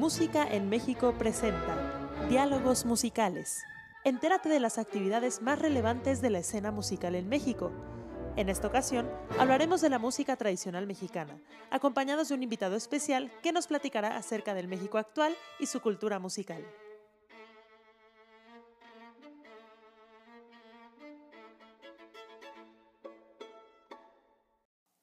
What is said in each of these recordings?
Música en México presenta Diálogos Musicales. Entérate de las actividades más relevantes de la escena musical en México. En esta ocasión hablaremos de la música tradicional mexicana, acompañados de un invitado especial que nos platicará acerca del México actual y su cultura musical.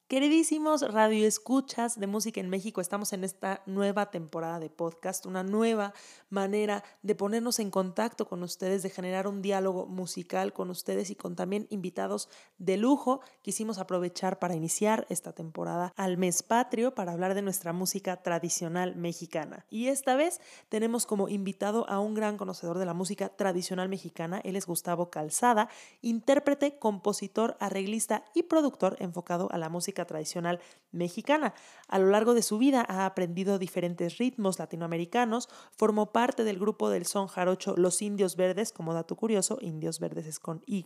Queridísimos radioescuchas de música en México, estamos en esta nueva temporada de podcast, una nueva manera de ponernos en contacto con ustedes, de generar un diálogo musical con ustedes y con también invitados de lujo. Quisimos aprovechar para iniciar esta temporada al mes patrio para hablar de nuestra música tradicional mexicana. Y esta vez tenemos como invitado a un gran conocedor de la música tradicional mexicana, él es Gustavo Calzada, intérprete, compositor, arreglista y productor enfocado a la música tradicional mexicana. A lo largo de su vida ha aprendido diferentes ritmos latinoamericanos, formó parte del grupo del son jarocho Los Indios Verdes, como dato curioso, Indios Verdes es con Y,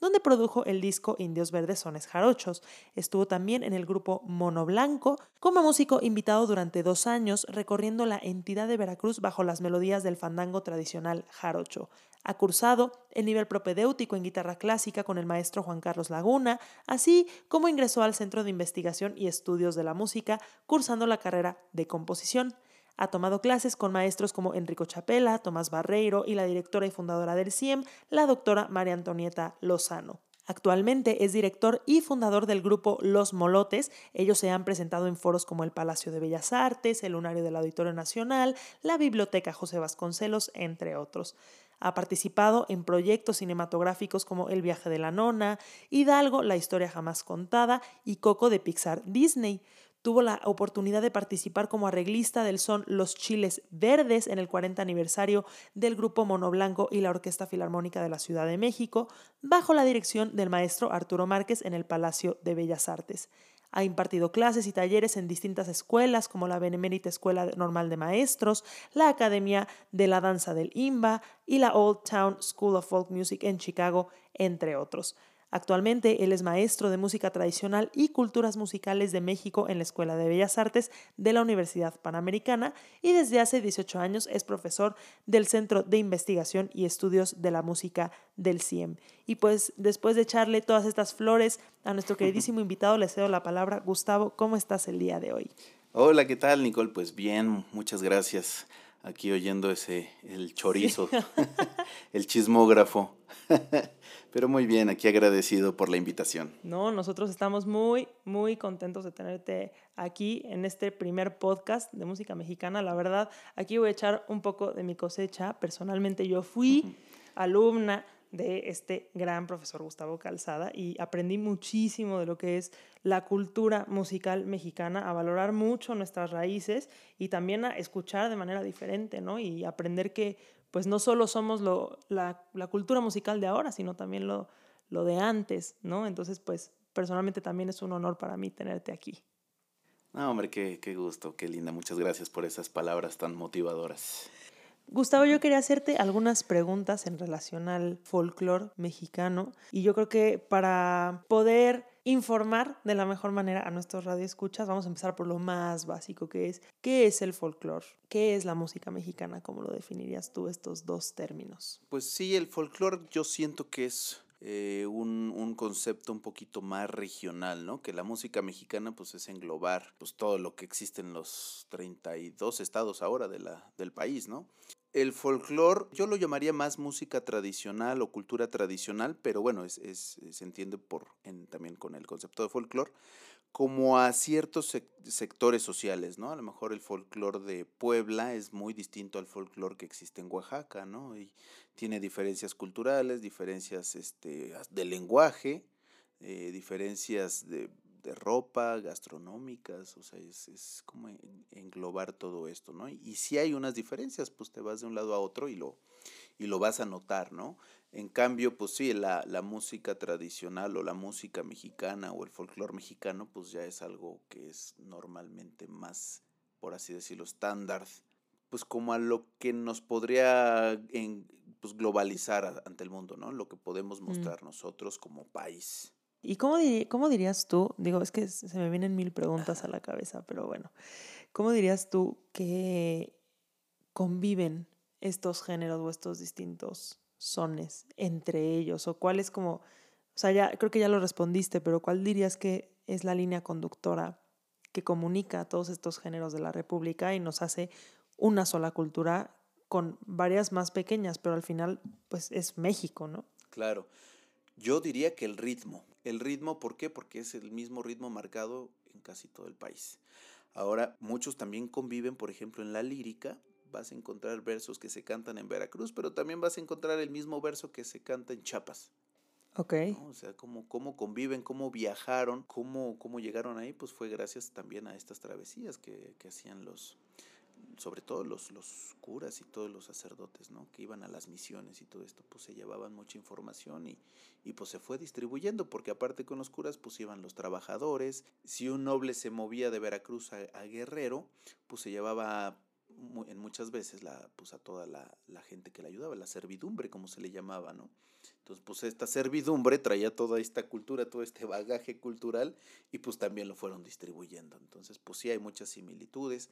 donde produjo el disco Indios Verdes Sones Jarochos. Estuvo también en el grupo Mono Blanco, como músico invitado durante dos años, recorriendo la entidad de Veracruz bajo las melodías del fandango tradicional jarocho. Ha cursado el nivel propedéutico en guitarra clásica con el maestro Juan Carlos Laguna, así como ingresó al Centro de Investigación y Estudios de la Música, cursando la carrera de composición. Ha tomado clases con maestros como Enrico Chapela, Tomás Barreiro y la directora y fundadora del CIEM, la doctora María Antonieta Lozano. Actualmente es director y fundador del grupo Los Molotes. Ellos se han presentado en foros como el Palacio de Bellas Artes, el Lunario del Auditorio Nacional, la Biblioteca José Vasconcelos, entre otros. Ha participado en proyectos cinematográficos como El viaje de la nona, Hidalgo, La historia jamás contada y Coco de Pixar Disney. Tuvo la oportunidad de participar como arreglista del son Los Chiles Verdes en el 40 aniversario del grupo Mono Blanco y la Orquesta Filarmónica de la Ciudad de México, bajo la dirección del maestro Arturo Márquez en el Palacio de Bellas Artes. Ha impartido clases y talleres en distintas escuelas como la Benemérita Escuela Normal de Maestros, la Academia de la Danza del IMBA y la Old Town School of Folk Music en Chicago, entre otros. Actualmente él es maestro de música tradicional y culturas musicales de México en la Escuela de Bellas Artes de la Universidad Panamericana y desde hace 18 años es profesor del Centro de Investigación y Estudios de la Música del CIEM. Y pues después de echarle todas estas flores a nuestro queridísimo invitado, le cedo la palabra. Gustavo, ¿cómo estás el día de hoy? Hola, ¿qué tal, Nicole? Pues bien, muchas gracias. Aquí oyendo ese, el chorizo, el chismógrafo. Pero muy bien, aquí agradecido por la invitación. No, nosotros estamos muy, muy contentos de tenerte aquí en este primer podcast de música mexicana. La verdad, aquí voy a echar un poco de mi cosecha. Personalmente yo fui alumna de este gran profesor Gustavo Calzada y aprendí muchísimo de lo que es la cultura musical mexicana, a valorar mucho nuestras raíces y también a escuchar de manera diferente, ¿no? Y aprender que pues no solo somos lo, la, la, cultura musical de ahora, sino también lo, lo de antes, ¿no? Entonces, pues personalmente también es un honor para mí tenerte aquí. No, hombre, qué, qué gusto, qué linda. Muchas gracias por esas palabras tan motivadoras. Gustavo, yo quería hacerte algunas preguntas en relación al folclore mexicano y yo creo que para poder informar de la mejor manera a nuestros radioescuchas, vamos a empezar por lo más básico que es ¿qué es el folclore? ¿Qué es la música mexicana? ¿Cómo lo definirías tú estos dos términos? Pues sí, el folclore yo siento que es eh, un, un, concepto un poquito más regional, ¿no? Que la música mexicana pues es englobar pues todo lo que existe en los 32 estados ahora de la, del país, ¿no? El folclore, yo lo llamaría más música tradicional o cultura tradicional, pero bueno, es, es se entiende por, en, también con el concepto de folclore, como a ciertos sectores sociales, ¿no? A lo mejor el folclore de Puebla es muy distinto al folclore que existe en Oaxaca, ¿no? Y tiene diferencias culturales, diferencias este, de lenguaje, eh, diferencias de, de ropa, gastronómicas, o sea, es, es, como englobar todo esto, ¿no? Y si hay unas diferencias, pues te vas de un lado a otro y lo, y lo vas a notar, ¿no? En cambio, pues sí, la, la música tradicional o la música mexicana o el folclore mexicano, pues ya es algo que es normalmente más, por así decirlo, estándar, pues como a lo que nos podría en, pues globalizar ante el mundo, ¿no? Lo que podemos mm. mostrar nosotros como país. ¿Y cómo, cómo dirías tú? Digo, es que se me vienen mil preguntas a la cabeza, pero bueno, ¿cómo dirías tú que conviven estos géneros o estos distintos sones entre ellos? ¿O cuál es como, o sea, ya creo que ya lo respondiste, pero cuál dirías que es la línea conductora que comunica todos estos géneros de la República y nos hace una sola cultura con varias más pequeñas, pero al final pues es México, ¿no? Claro. Yo diría que el ritmo. El ritmo, ¿por qué? Porque es el mismo ritmo marcado en casi todo el país. Ahora, muchos también conviven, por ejemplo, en la lírica, vas a encontrar versos que se cantan en Veracruz, pero también vas a encontrar el mismo verso que se canta en Chiapas. Ok. O sea, cómo, cómo conviven, cómo viajaron, cómo, cómo llegaron ahí, pues fue gracias también a estas travesías que, que hacían los, sobre todo los, los curas y todos los sacerdotes, ¿no? Que iban a las misiones y todo esto, pues se llevaban mucha información y, y pues se fue distribuyendo, porque aparte con los curas, pues iban los trabajadores. Si un noble se movía de Veracruz a, a Guerrero, pues se llevaba en muchas veces la, pues a toda la, la, gente que le ayudaba, la servidumbre, como se le llamaba, ¿no? Entonces, pues esta servidumbre traía toda esta cultura, todo este bagaje cultural y pues también lo fueron distribuyendo. Entonces, pues sí hay muchas similitudes.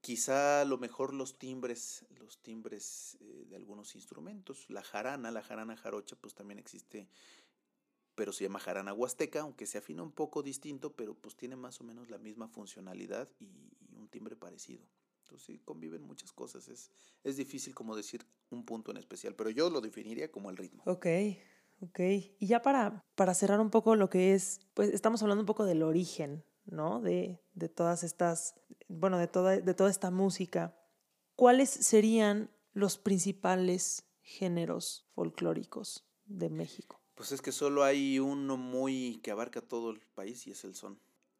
Quizá a lo mejor los timbres, los timbres eh, de algunos instrumentos, la jarana, la jarana jarocha, pues también existe, pero se llama jarana huasteca, aunque se afina un poco distinto, pero pues tiene más o menos la misma funcionalidad y un timbre parecido. Entonces sí, conviven muchas cosas. Es, es difícil como decir un punto en especial, pero yo lo definiría como el ritmo. Ok, ok. Y ya para, para cerrar un poco lo que es, pues estamos hablando un poco del origen, ¿no? De, de todas estas, bueno, de toda, de toda esta música. ¿Cuáles serían los principales géneros folclóricos de México? Pues es que solo hay uno muy que abarca todo el país y es el son.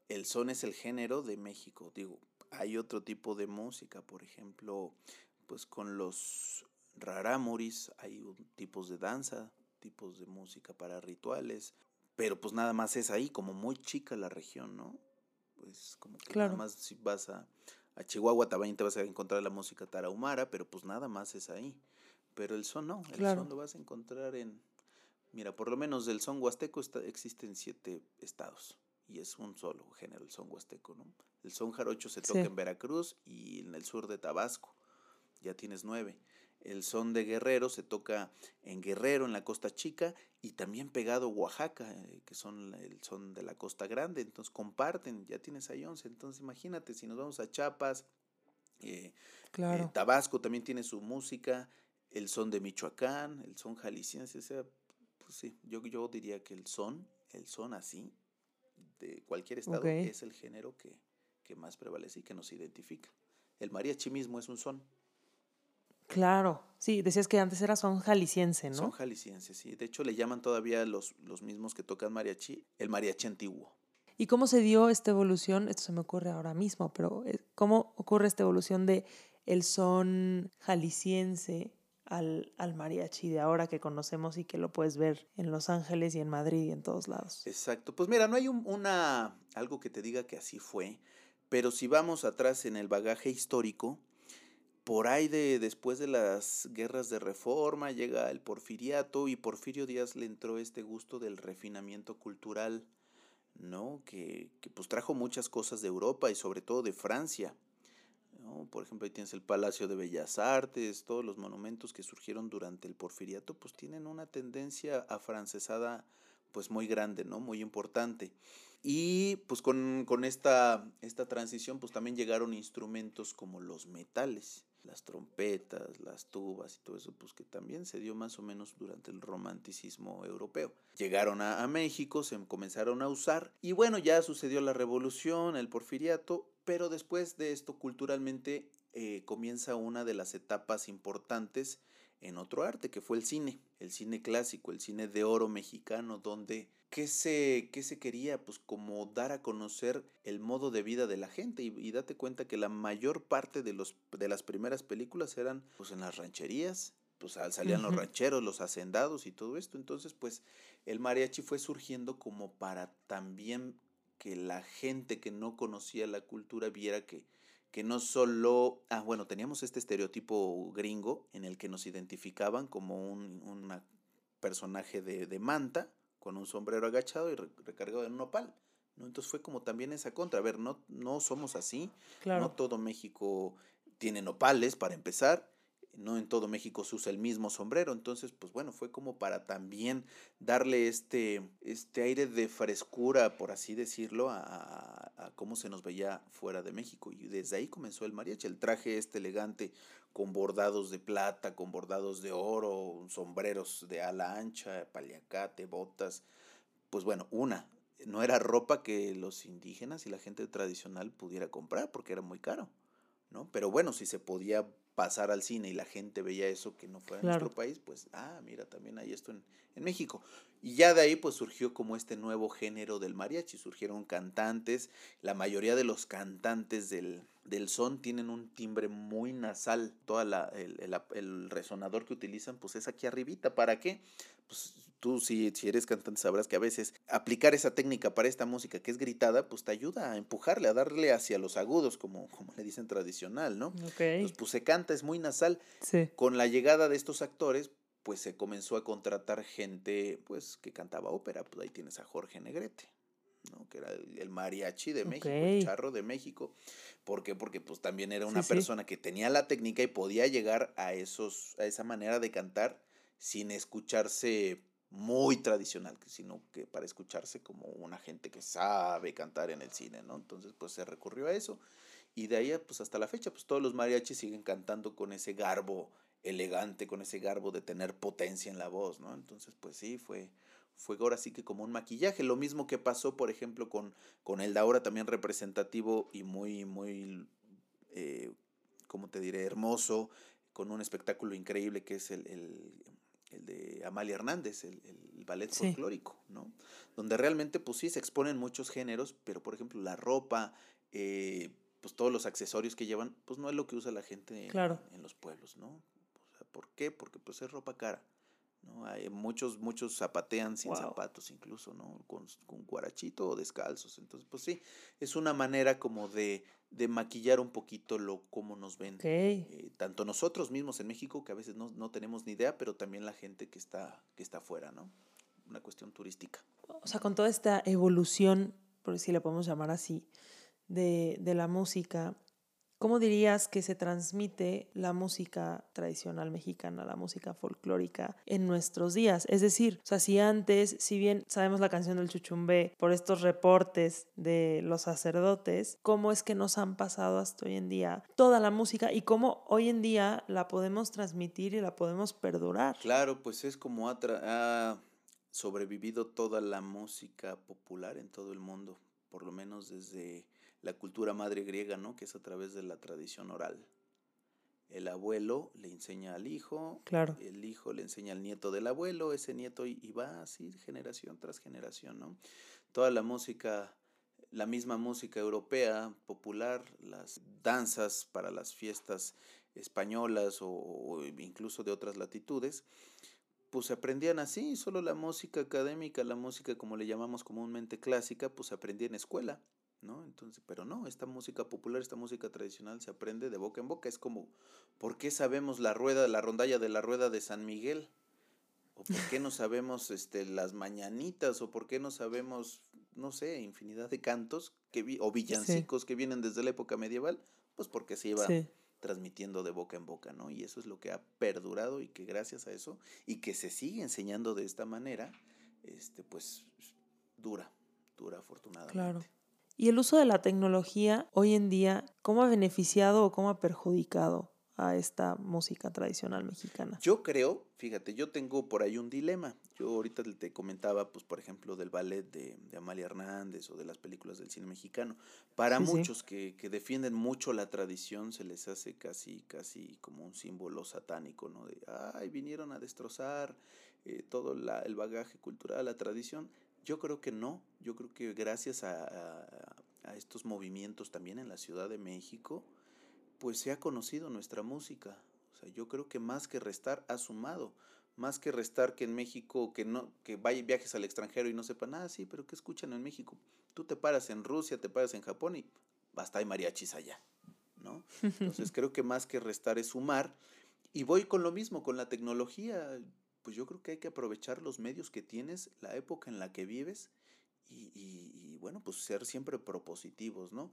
El son es el género de México, digo, hay otro tipo de música, por ejemplo, pues con los rarámuris hay tipos de danza, tipos de música para rituales, pero pues nada más es ahí, como muy chica la región, ¿no? Pues como que nada más si vas a, a Chihuahua también te vas a encontrar la música tarahumara, pero pues nada más es ahí. Pero el son no, el son lo vas a encontrar en, mira, por lo menos del son huasteco está, existe en siete estados y es un solo género, el son huasteco, ¿no? El son jarocho se toca sí. en Veracruz y en el sur de Tabasco, ya tienes nueve. El son de Guerrero se toca en Guerrero, en la Costa Chica, y también pegado Oaxaca, eh, que son el son de la Costa Grande. Entonces comparten, ya tienes ahí once. Entonces imagínate, si nos vamos a Chiapas, eh, claro. eh, Tabasco también tiene su música, el son de Michoacán, el son jalisciense, o sea, pues sí, yo, yo diría que el son, el son así, de cualquier estado, okay. es el género que, que más prevalece y que nos identifica. El mariachi mismo es un son. Claro, sí, decías que antes era son jalisciense, ¿no? Son jalisciense, sí. De hecho, le llaman todavía los, los mismos que tocan mariachi, el mariachi antiguo. ¿Y cómo se dio esta evolución? Esto se me ocurre ahora mismo, pero eh, ¿cómo ocurre esta evolución de el son jalisciense al, al mariachi de ahora que conocemos y que lo puedes ver en Los Ángeles y en Madrid y en todos lados? Exacto. Pues mira, no hay un, una algo que te diga que así fue, pero si vamos atrás en el bagaje histórico, por ahí de después de las guerras de reforma llega el porfiriato y Porfirio Díaz le entró este gusto del refinamiento cultural, ¿no? Que, que pues trajo muchas cosas de Europa y sobre todo de Francia. ¿no? Por ejemplo, ahí tienes el Palacio de Bellas Artes, todos los monumentos que surgieron durante el porfiriato, pues tienen una tendencia afrancesada pues muy grande, ¿no? Muy importante. Y pues con, con esta, esta transición pues también llegaron instrumentos como los metales las trompetas, las tubas y todo eso, pues que también se dio más o menos durante el romanticismo europeo. Llegaron a, México, se comenzaron a usar y bueno, ya sucedió la revolución, el porfiriato, pero después de esto culturalmente eh, comienza una de las etapas importantes en otro arte, que fue el cine, el cine clásico, el cine de oro mexicano, donde ¿qué se, qué se quería? Pues como dar a conocer el modo de vida de la gente y, y, date cuenta que la mayor parte de, los, de las primeras películas eran pues en las rancherías, pues salían uh -huh. los rancheros, los hacendados y todo esto, entonces pues el mariachi fue surgiendo como para también que la gente que no conocía la cultura viera que que no solo, ah, bueno, teníamos este estereotipo gringo en el que nos identificaban como un una personaje de, de, manta, con un sombrero agachado y recargado en un opal. ¿no? Entonces fue como también esa contra. A ver, no, no somos así, claro. no todo México tiene nopales para empezar, no en todo México se usa el mismo sombrero, entonces pues bueno, fue como para también darle este, este aire de frescura, por así decirlo, a, a, cómo se nos veía fuera de México. Y desde ahí comenzó el mariachi, el traje este elegante con bordados de plata, con bordados de oro, sombreros de ala ancha, paliacate, botas. Pues bueno, una, no era ropa que los indígenas y la gente tradicional pudiera comprar porque era muy caro, ¿no? Pero bueno, si se podía pasar al cine y la gente veía eso que no fuera en nuestro país, pues, ah, mira, también hay esto en, en, México. Y ya de ahí pues surgió como este nuevo género del mariachi, surgieron cantantes, la mayoría de los cantantes del, del son tienen un timbre muy nasal, toda la, el, el, el resonador que utilizan pues es aquí arribita, ¿para qué? Pues tú si, si eres cantante sabrás que a veces aplicar esa técnica para esta música que es gritada, pues te ayuda a empujarle, a darle hacia los agudos, como, como le dicen tradicional, ¿no? Okay. pues se canta, es muy nasal. Sí. Con la llegada de estos actores, pues se comenzó a contratar gente, pues, que cantaba ópera, pues ahí tienes a Jorge Negrete. ¿no? que era el mariachi de México, Okay. el charro de México. ¿Por qué? Porque pues también era una Sí, sí. persona que tenía la técnica y podía llegar a esos, a esa manera de cantar sin escucharse muy tradicional, sino que para escucharse como una gente que sabe cantar en el cine, ¿no? Entonces, pues se recurrió a eso. Y de ahí, pues hasta la fecha, pues todos los mariachis siguen cantando con ese garbo elegante, con ese garbo de tener potencia en la voz, ¿no? Entonces, pues sí, fue, fue ahora sí que como un maquillaje. Lo mismo que pasó, por ejemplo, con, con el de ahora también representativo y muy, muy, eh, ¿cómo te diré? Hermoso, con un espectáculo increíble que es el, el, el de Amalia Hernández, el, el ballet Sí. folclórico, ¿no? Donde realmente, pues sí, se exponen muchos géneros, pero por ejemplo, la ropa, eh, pues todos los accesorios que llevan, pues no es lo que usa la gente en- Claro. en, los pueblos, ¿no? ¿Por qué? Porque pues es ropa cara. ¿no? Hay muchos, muchos zapatean sin Wow. zapatos incluso, ¿no? Con, con guarachito o descalzos. Entonces, pues sí, es una manera como de, de maquillar un poquito lo cómo nos ven. Eh, tanto nosotros mismos en México, que a veces no, no tenemos ni idea, pero también la gente que está, que está afuera, ¿no? Una cuestión turística. O sea, con toda esta evolución, por si le podemos llamar así, de, de la música, ¿cómo dirías que se transmite la música tradicional mexicana, la música folclórica en nuestros días? Es decir, si antes, si bien sabemos la canción del chuchumbé por estos reportes de los sacerdotes, ¿cómo es que nos han pasado hasta hoy en día toda la música y cómo hoy en día la podemos transmitir y la podemos perdurar? Claro, pues es como ha sobrevivido toda la música popular en todo el mundo, por lo menos desde la cultura madre griega, ¿no? Que es a través de la tradición oral. El abuelo le enseña al hijo, Claro. el hijo le enseña al nieto del abuelo, ese nieto y, y va así generación tras generación, ¿no? Toda la música, la misma música europea popular, las danzas para las fiestas españolas o, o incluso de otras latitudes, pues se aprendían así, solo la música académica, la música como le llamamos comúnmente clásica, pues se aprendía en escuela, ¿no? Entonces, pero no, esta música popular, esta música tradicional se aprende de boca en boca, es como, ¿por qué sabemos la rueda, la rondalla de la rueda de San Miguel? ¿O por qué no sabemos este, las mañanitas? ¿O por qué no sabemos, no sé, infinidad de cantos que vi- o villancicos que vienen desde la época medieval? Pues porque se iba Sí. transmitiendo de boca en boca, ¿no? Y eso es lo que ha perdurado y que gracias a eso y que se sigue enseñando de esta manera, este, pues dura, dura afortunadamente. Claro. ¿Y el uso de la tecnología hoy en día, cómo ha beneficiado o cómo ha perjudicado a esta música tradicional mexicana? Yo creo, fíjate, yo tengo por ahí un dilema. Yo ahorita te comentaba, pues, por ejemplo, del ballet de, de Amalia Hernández o de las películas del cine mexicano. Para Sí, sí. muchos que, que defienden mucho la tradición, se les hace casi, casi como un símbolo satánico, ¿no? De, ay, vinieron a destrozar eh, todo la- el bagaje cultural, la tradición. Yo creo que no. Yo creo que gracias a, a- a estos movimientos también en la Ciudad de México, pues se ha conocido nuestra música. O sea, yo creo que más que restar ha sumado. Más que restar que en México, que no, que vaya viajes al extranjero y no sepan, ah, sí, pero ¿qué escuchan en México? Tú te paras en Rusia, te paras en Japón y basta hay mariachis allá, ¿no? Entonces creo que más que restar es sumar. Y voy con lo mismo, con la tecnología. Pues yo creo que hay que aprovechar los medios que tienes, la época en la que vives y, y- y, bueno, pues ser siempre propositivos, ¿no?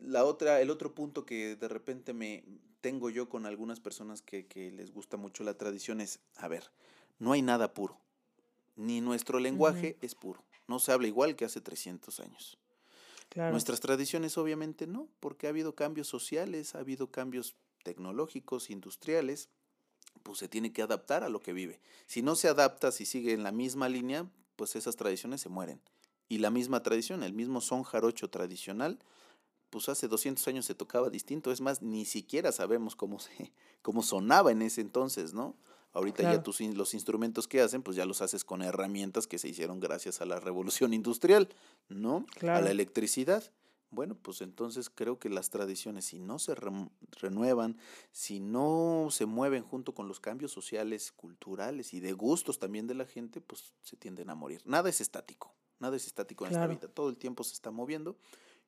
la otra, el otro punto que de repente me tengo yo con algunas personas que, que les gusta mucho la tradición es, a ver, no hay nada puro, ni nuestro lenguaje es puro, no se habla igual que hace 300 años. Nuestras tradiciones obviamente no, porque ha habido cambios sociales, ha habido cambios tecnológicos, industriales, pues se tiene que adaptar a lo que vive. Si no se adapta, si sigue en la misma línea, pues esas tradiciones se mueren. Y la misma tradición, el mismo son jarocho tradicional, pues hace 200 años se tocaba distinto, es más, ni siquiera sabemos cómo, se, cómo sonaba en ese entonces, ¿no? Ahorita ya tus, los instrumentos que hacen, pues ya los haces con herramientas que se hicieron gracias a la revolución industrial, ¿no? A la electricidad. Bueno, pues entonces creo que las tradiciones, si no se renuevan, si no se mueven junto con los cambios sociales, culturales y de gustos también de la gente, pues se tienden a morir. Nada es estático, nada es estático en esta vida, todo el tiempo se está moviendo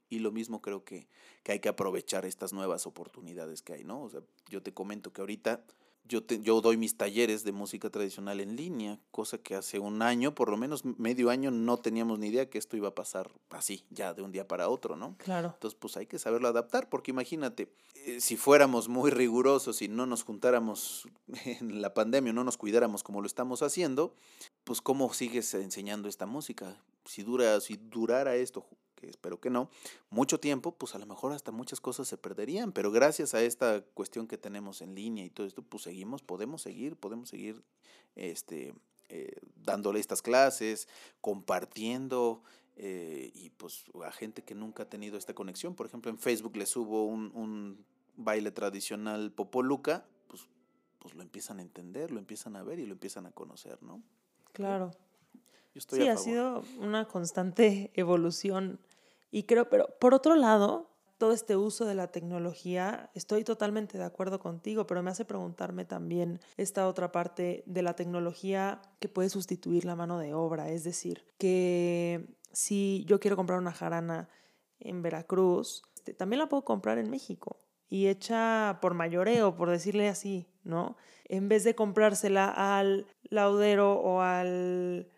y lo mismo creo que, que hay que aprovechar estas nuevas oportunidades que hay, ¿no? O sea, yo te comento que ahorita yo, yo doy mis talleres de música tradicional en línea, cosa que hace un año, por lo menos medio año, no teníamos ni idea que esto iba a pasar así, ya de un día para otro, ¿no? Claro. Entonces, pues hay que saberlo adaptar, porque imagínate, eh, si fuéramos muy rigurosos y no nos juntáramos en la pandemia, no nos cuidáramos como lo estamos haciendo, pues cómo sigues enseñando esta música. Si dura, si durara esto que espero que no, mucho tiempo, pues a lo mejor hasta muchas cosas se perderían, pero gracias a esta cuestión que tenemos en línea y todo esto, pues seguimos, podemos seguir, podemos seguir este, eh, dándole estas clases, compartiendo, eh, y pues a gente que nunca ha tenido esta conexión. Por ejemplo, en Facebook le subo un, un baile tradicional popoluca, pues, pues lo empiezan a entender, lo empiezan a ver y lo empiezan a conocer, ¿no? Claro. sí, ha sido una constante evolución y creo, pero por otro lado, todo este uso de la tecnología, estoy totalmente de acuerdo contigo, pero me hace preguntarme también esta otra parte de la tecnología que puede sustituir la mano de obra. Es decir, que si yo quiero comprar una jarana en Veracruz, este, también la puedo comprar en México y hecha por mayoreo, por decirle así, ¿no? En vez de comprársela al laudero o al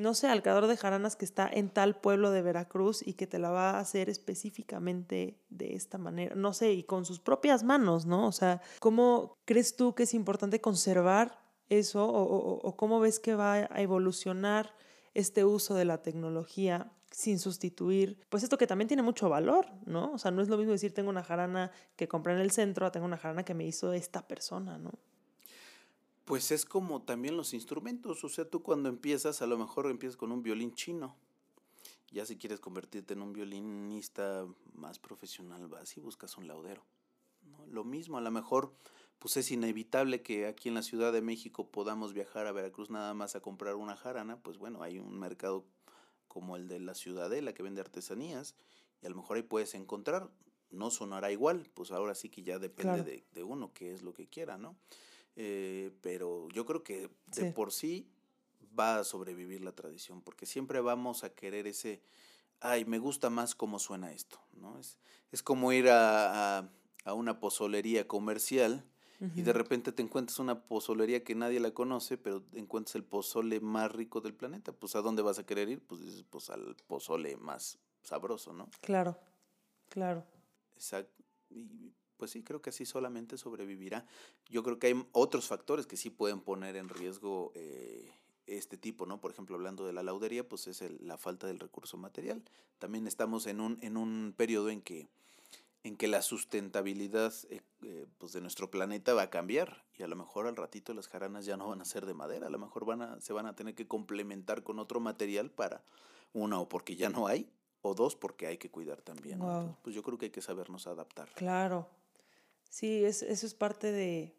no sé, al de jaranas que está en tal pueblo de Veracruz y que te la va a hacer específicamente de esta manera, no sé, y con sus propias manos, ¿no? O sea, ¿cómo crees tú que es importante conservar eso o, cómo ves que va a evolucionar este uso de la tecnología sin sustituir, pues esto que también tiene mucho valor, ¿no? O sea, no es lo mismo decir tengo una jarana que compré en el centro, tengo una jarana que me hizo esta persona, ¿no? Pues es como también los instrumentos, o sea, tú cuando empiezas, a lo mejor empiezas con un violín chino. Ya si quieres convertirte en un violinista más profesional, vas y buscas un laudero. ¿no? Lo mismo, a lo mejor, pues es inevitable que aquí en la Ciudad de México podamos viajar a Veracruz nada más a comprar una jarana, pues bueno, hay un mercado como el de la Ciudadela que vende artesanías y a lo mejor ahí puedes encontrar, no sonará igual, pues ahora sí que ya depende de, de, uno, qué es lo que quiera, ¿no? Eh, pero yo creo que de por sí va a sobrevivir la tradición, porque siempre vamos a querer ese, ay, me gusta más cómo suena esto, ¿no? Es, es como ir a, a, una pozolería comercial y de repente te encuentras una pozolería que nadie la conoce, pero encuentras el pozole más rico del planeta, pues ¿a dónde vas a querer ir? Pues, pues al pozole más sabroso, ¿no? Claro, claro. Exacto. Y pues sí, creo que así solamente sobrevivirá. Yo creo que hay otros factores que sí pueden poner en riesgo eh, este tipo, ¿no? Por ejemplo, hablando de la laudería, pues es la falta del recurso material. También estamos en un, en un periodo en que, en que la sustentabilidad eh, eh, pues de nuestro planeta va a cambiar y a lo mejor al ratito las jaranas ya no van a ser de madera, a lo mejor van a, se van a tener que complementar con otro material para, una, o porque ya no hay, o dos, porque hay que cuidar también. pues yo creo que hay que sabernos adaptar. Claro, Sí, es, eso es parte de,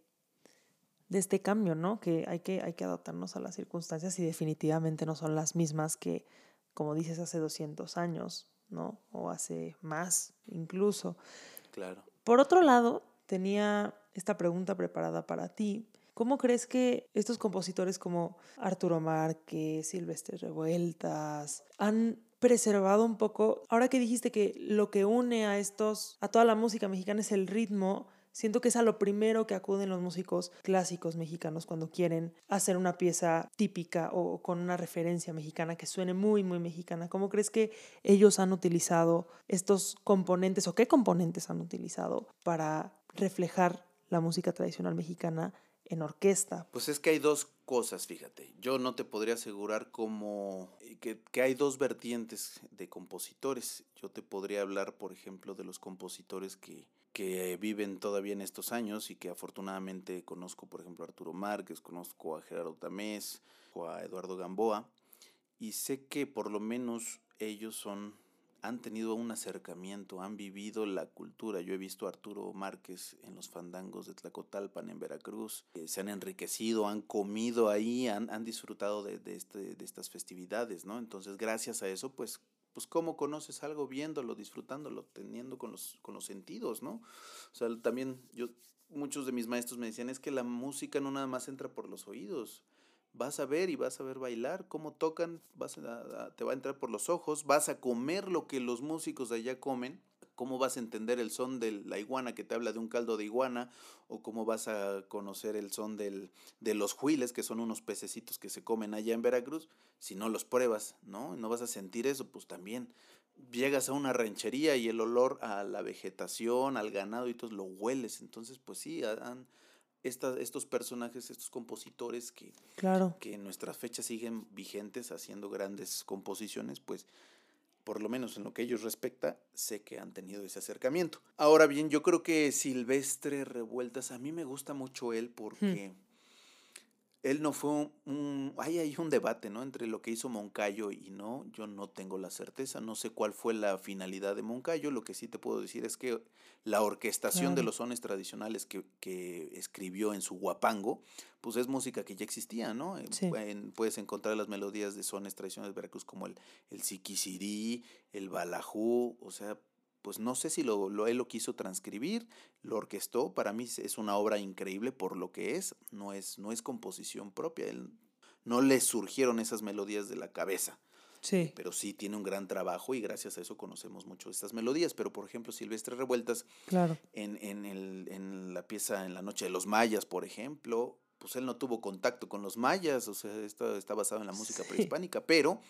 de este cambio, ¿no? Que hay, que hay que adaptarnos a las circunstancias y definitivamente no son las mismas que, como dices, hace 200 años, ¿no? O hace más incluso. Claro. Por otro lado, tenía esta pregunta preparada para ti. ¿Cómo crees que estos compositores como Arturo Márquez, Silvestre Revueltas, han preservado un poco, ahora que dijiste que lo que une a estos, a toda la música mexicana es el ritmo, Siento que es a lo primero que acuden los músicos clásicos mexicanos cuando quieren hacer una pieza típica o con una referencia mexicana que suene muy, muy mexicana. ¿Cómo crees que ellos han utilizado estos componentes o qué componentes han utilizado para reflejar la música tradicional mexicana en orquesta? Pues es que hay dos cosas, fíjate. Yo no te podría asegurar como eh, que, que, hay dos vertientes de compositores. Yo te podría hablar, por ejemplo, de los compositores que, que viven todavía en estos años y que afortunadamente conozco, por ejemplo, a Arturo Márquez, conozco a Gerardo Tamés, o a Eduardo Gamboa, y sé que por lo menos ellos son han tenido un acercamiento, han vivido la cultura. Yo he visto a Arturo Márquez en los fandangos de Tlacotalpan, en Veracruz. Eh, se han enriquecido, han comido ahí, han, han disfrutado de, de, este, de estas festividades, ¿no? Entonces, gracias a eso, pues pues cómo conoces algo viéndolo, disfrutándolo, teniendo con los, con los sentidos, ¿no? O sea, también yo, muchos de mis maestros me decían, es que la música no nada más entra por los oídos, vas a ver y vas a ver bailar, cómo tocan, vas te va a entrar por los ojos, vas a comer lo que los músicos de allá comen, cómo vas a entender el son de la iguana que te habla de un caldo de iguana, o cómo vas a conocer el son del, de los juiles, que son unos pececitos que se comen allá en Veracruz, si no los pruebas, ¿no? No vas a sentir eso, pues también llegas a una ranchería y el olor a la vegetación, al ganado y todo, lo hueles, entonces pues sí, han, estos personajes, estos compositores que, claro. que en nuestras fechas siguen vigentes haciendo grandes composiciones, pues por lo menos en lo que ellos respecta, sé que han tenido ese acercamiento. Ahora bien, yo creo que Silvestre Revueltas, a mí me gusta mucho él porque él no fue un... Hay ahí un debate, ¿no? Entre lo que hizo Moncayo y no, yo no tengo la certeza, no sé cuál fue la finalidad de Moncayo, lo que sí te puedo decir es que la orquestación de los sones tradicionales que, que, escribió en su guapango, pues es música que ya existía, ¿no? puedes encontrar las melodías de sones tradicionales de Veracruz como el, el siquisirí, el balajú, o sea, pues no sé si lo, lo, él lo quiso transcribir, lo orquestó, para mí es una obra increíble por lo que es, no es, no es composición propia, él, no le surgieron esas melodías de la cabeza. Sí. Pero sí tiene un gran trabajo y gracias a eso conocemos mucho estas melodías. Pero, por ejemplo, Silvestre Revueltas, claro. en, en, el, en la pieza En la Noche de los Mayas, por ejemplo, pues él no tuvo contacto con los mayas, o sea, esto está basado en la música prehispánica, pero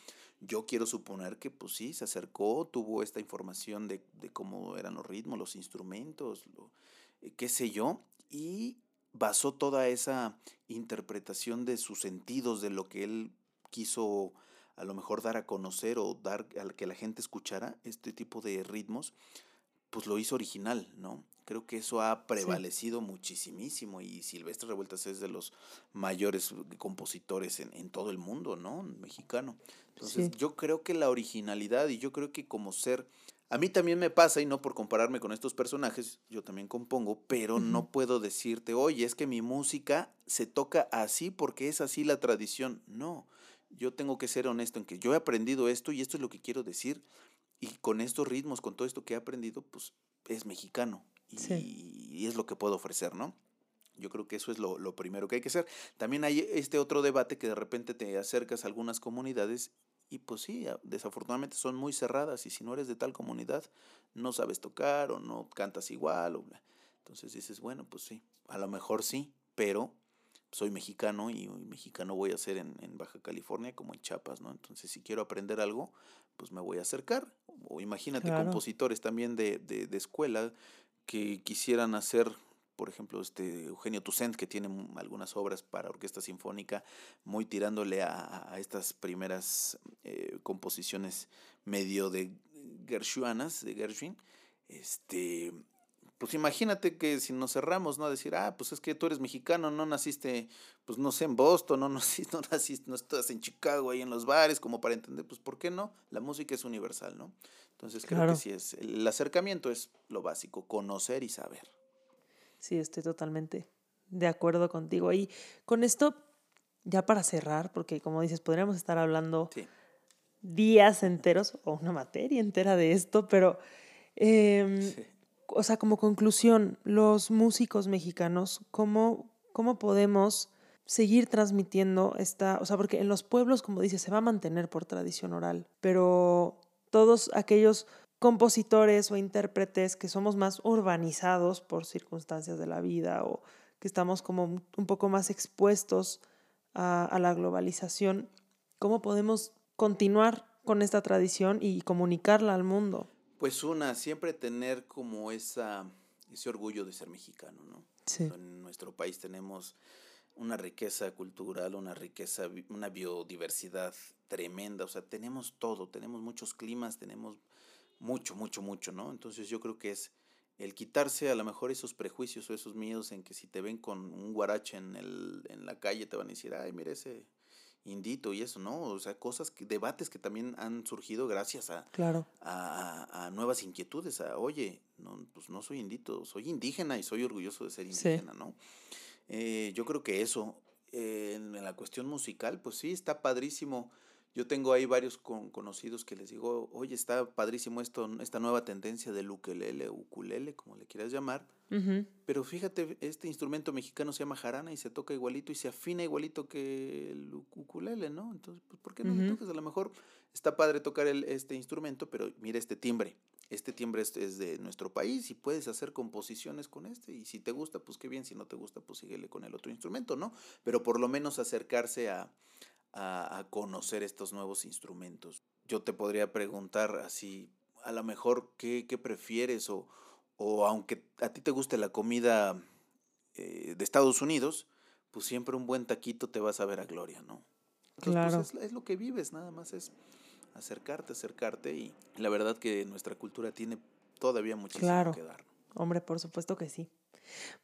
yo quiero suponer que pues sí, se acercó, tuvo esta información de, de cómo eran los ritmos, los instrumentos, lo, eh, qué sé yo, y basó toda esa interpretación de sus sentidos, de lo que él quiso a lo mejor dar a conocer o dar a que la gente escuchara este tipo de ritmos, pues lo hizo original, ¿no? Creo que eso ha prevalecido muchísimo y Silvestre Revueltas es de los mayores compositores en, en todo el mundo, ¿no? Mexicano. Entonces yo creo que la originalidad y yo creo que como ser... A mí también me pasa, y no por compararme con estos personajes, yo también compongo, pero no puedo decirte, oye, es que mi música se toca así porque es así la tradición. No, yo tengo que ser honesto en que yo he aprendido esto y esto es lo que quiero decir, y con estos ritmos, con todo esto que he aprendido, pues es mexicano y, es lo que puedo ofrecer, ¿no? Yo creo que eso es lo, lo, primero que hay que hacer. También hay este otro debate que de repente te acercas a algunas comunidades y pues sí, desafortunadamente son muy cerradas y si no eres de tal comunidad no sabes tocar o no cantas igual. O Entonces dices, bueno, pues sí, a lo mejor sí, pero soy mexicano y, mexicano voy a ser en, en, Baja California como en Chiapas, ¿no? Entonces si quiero aprender algo, pues me voy a acercar. O imagínate compositores también de, de, de escuela que quisieran hacer, por ejemplo, este Eugenio Toussaint, que tiene algunas obras para orquesta sinfónica, muy tirándole a, estas primeras eh, composiciones medio de Gershuanas, de Gershwin, este, pues imagínate que si nos cerramos, ¿no? A decir, ah, pues es que tú eres mexicano, no naciste, pues no sé, en Boston, no naciste, no naciste, no estás en Chicago, ahí en los bares, como para entender, pues ¿por qué no? La música es universal, ¿no? Entonces creo que sí es, el acercamiento es lo básico, conocer y saber. Sí, estoy totalmente de acuerdo contigo. Y con esto, ya para cerrar, porque como dices, podríamos estar hablando días enteros o una materia entera de esto, pero, eh, o sea, como conclusión, los músicos mexicanos, ¿cómo, cómo podemos seguir transmitiendo esta, o sea, porque en los pueblos, como dices, se va a mantener por tradición oral, pero todos aquellos compositores o intérpretes que somos más urbanizados por circunstancias de la vida o que estamos como un poco más expuestos a la globalización, ¿cómo podemos continuar con esta tradición y comunicarla al mundo? Pues una, siempre tener como esa, ese orgullo de ser mexicano, ¿no? Sí. En nuestro país tenemos una riqueza cultural, una riqueza, una biodiversidad tremenda, o sea, tenemos todo, tenemos muchos climas, tenemos mucho, mucho, mucho, ¿no? Entonces yo creo que es el quitarse a lo mejor esos prejuicios o esos miedos en que si te ven con un guarache en, el, en la calle te van a decir, ay, mira ese indito y eso, ¿no? O sea, cosas, que, debates que también han surgido gracias a, claro. a, a, nuevas inquietudes, a, oye, no, pues no soy indito, soy indígena y soy orgulloso de ser indígena, ¿no? Eh, yo creo que eso, eh, en, la cuestión musical, pues sí, está padrísimo. Yo tengo ahí varios con, conocidos que les digo, oye, está padrísimo esto, esta nueva tendencia del ukelele, ukulele, como le quieras llamar. Pero fíjate, este instrumento mexicano se llama jarana y se toca igualito y se afina igualito que el ukulele, ¿no? Entonces, pues, ¿por qué no lo tocas? A lo mejor está padre tocar el, este instrumento, pero mira este timbre. Este timbre es, es, de nuestro país y puedes hacer composiciones con este. Y si te gusta, pues qué bien. Si no te gusta, pues síguele con el otro instrumento, ¿no? Pero por lo menos acercarse a, a, a conocer estos nuevos instrumentos. Yo te podría preguntar así, a lo mejor, ¿qué, qué prefieres? O, o aunque a ti te guste la comida eh, de Estados Unidos, pues siempre un buen taquito te vas a ver a gloria, ¿no? Entonces, claro. Pues es, es, lo que vives, nada más es acercarte, acercarte y la verdad que nuestra cultura tiene todavía muchísimo claro. que dar. Hombre, por supuesto que sí.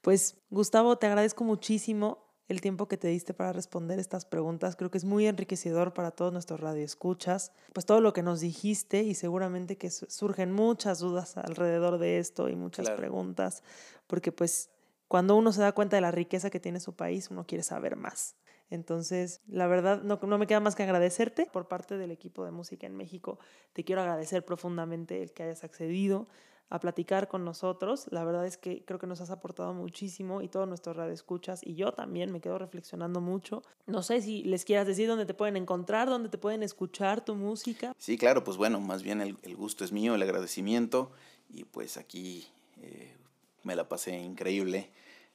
Pues Gustavo, te agradezco muchísimo el tiempo que te diste para responder estas preguntas. Creo que es muy enriquecedor para todos nuestros radioescuchas. Pues todo lo que nos dijiste y seguramente que surgen muchas dudas alrededor de esto y muchas Claro. preguntas, porque pues cuando uno se da cuenta de la riqueza que tiene su país, uno quiere saber más. Entonces, la verdad, no, no, me queda más que agradecerte por parte del equipo de música en México. Te quiero agradecer profundamente el que hayas accedido a platicar con nosotros. La verdad es que creo que nos has aportado muchísimo y todos nuestros radioescuchas y yo también me quedo reflexionando mucho. No sé si les quieras decir dónde te pueden encontrar, dónde te pueden escuchar tu música. Sí, claro, pues bueno, más bien el, el gusto es mío, el agradecimiento y pues aquí eh, me la pasé increíble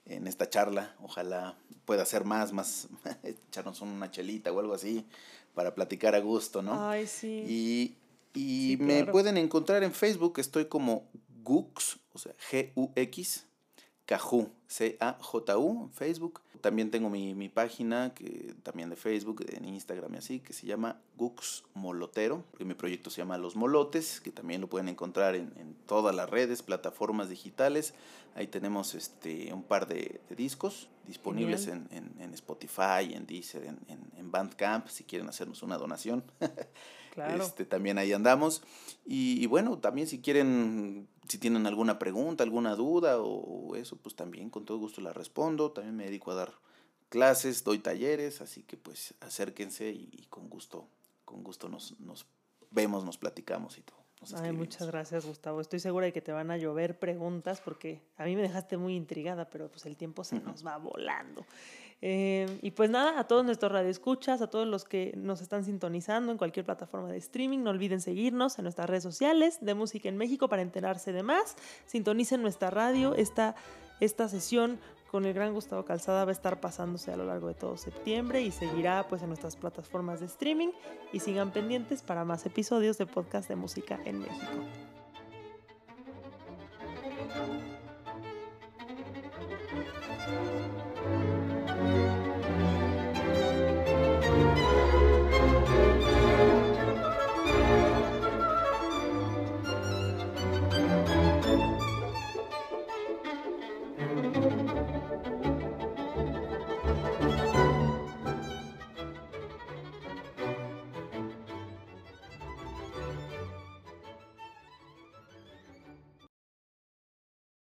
en esta charla. Ojalá pueda ser más, más, echarnos una chelita o algo así para platicar a gusto, ¿no? Ay, sí. Y, y Sí, me claro. pueden encontrar en Facebook, estoy como Gux, o sea, G-U-X, Caju, C-A-J-U, en Facebook. También tengo mi, mi página, que también de Facebook, en Instagram y así, que se llama Gux Molotero, porque mi proyecto se llama Los Molotes, que también lo pueden encontrar en, en todas las redes, plataformas digitales. Ahí tenemos este, un par de, de discos disponibles en, en, en, Spotify, en Deezer, en, en, en Bandcamp, si quieren hacernos una donación. Claro. Este, también ahí andamos. Y, y, bueno, también si quieren, si tienen alguna pregunta, alguna duda o, eso, pues también con todo gusto la respondo. También me dedico a dar clases, doy talleres, así que pues acérquense y, y con gusto, con gusto nos, nos vemos, nos platicamos y todo. Ay, muchas gracias, Gustavo. Estoy segura de que te van a llover preguntas porque a mí me dejaste muy intrigada, pero pues el tiempo se nos va volando. Eh, y pues nada, a todos nuestros radioescuchas, a todos los que nos están sintonizando en cualquier plataforma de streaming, no olviden seguirnos en nuestras redes sociales de Música en México para enterarse de más. Sintonicen nuestra radio. Esta, esta sesión con el gran Gustavo Calzada va a estar pasándose a lo largo de todo septiembre y seguirá pues en nuestras plataformas de streaming y sigan pendientes para más episodios de podcast de música en México.